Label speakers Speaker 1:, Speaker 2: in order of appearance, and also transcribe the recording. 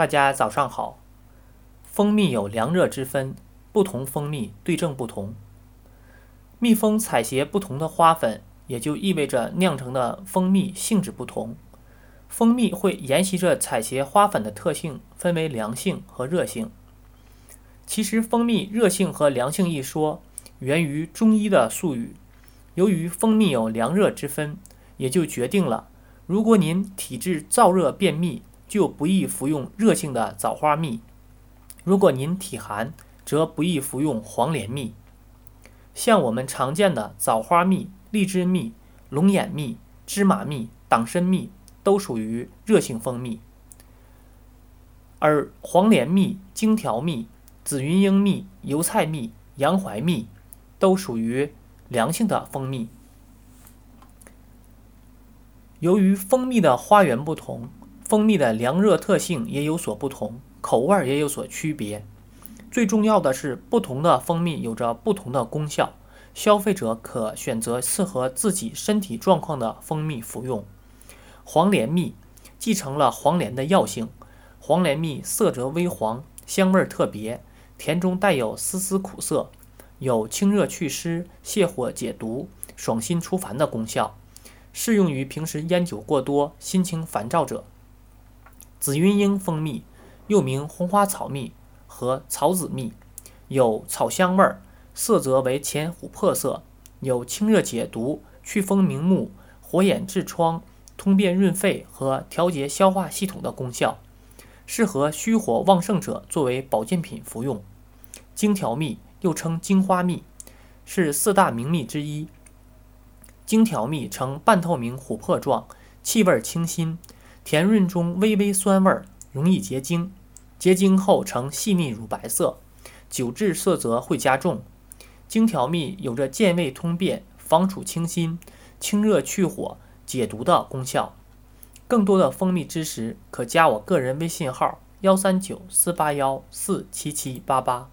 Speaker 1: 大家早上好。蜂蜜有凉热之分，不同蜂蜜对症不同。蜜蜂采撷不同的花粉，也就意味着酿成的蜂蜜性质不同。蜂蜜会沿袭着采撷花粉的特性，分为凉性和热性。其实，蜂蜜热性和凉性一说源于中医的术语。由于蜂蜜有凉热之分，也就决定了，如果您体质燥热便秘，就不宜服用热性的枣花蜜；如果您体寒，则不宜服用黄连蜜。像我们常见的枣花蜜、荔枝蜜、龙眼蜜、芝麻蜜、党参蜜，都属于热性蜂蜜；而黄连蜜、荆条蜜、紫云英蜜、油菜蜜、洋槐蜜，都属于凉性的蜂蜜。由于蜂蜜的花源不同，蜂蜜的凉热特性也有所不同，口味也有所区别。最重要的是，不同的蜂蜜有着不同的功效，消费者可选择适合自己身体状况的蜂蜜服用。黄连蜜继承了黄连的药性，黄连蜜色泽微黄，香味特别，甜中带有丝丝苦涩，有清热祛湿、泻火解毒、爽心除烦的功效，适用于平时烟酒过多、心情烦躁者。紫云英蜂蜜又名红花草蜜和草籽蜜，有草香味儿，色泽为浅琥珀色，有清热解毒、祛风明目、火眼痔疮、通便润肺和调节消化系统的功效，适合虚火旺盛者作为保健品服用。荆条蜜又称荆花蜜，是四大名蜜之一。荆条蜜呈半透明琥珀状，气味清新。甜润中微微酸味儿，容易结晶，结晶后呈细腻乳白色，久置色泽会加重。荆条蜜有着健胃通便、防暑清心、清热去火、解毒的功效。更多的蜂蜜知识，可加我个人微信号：幺三九四八幺四七七八八。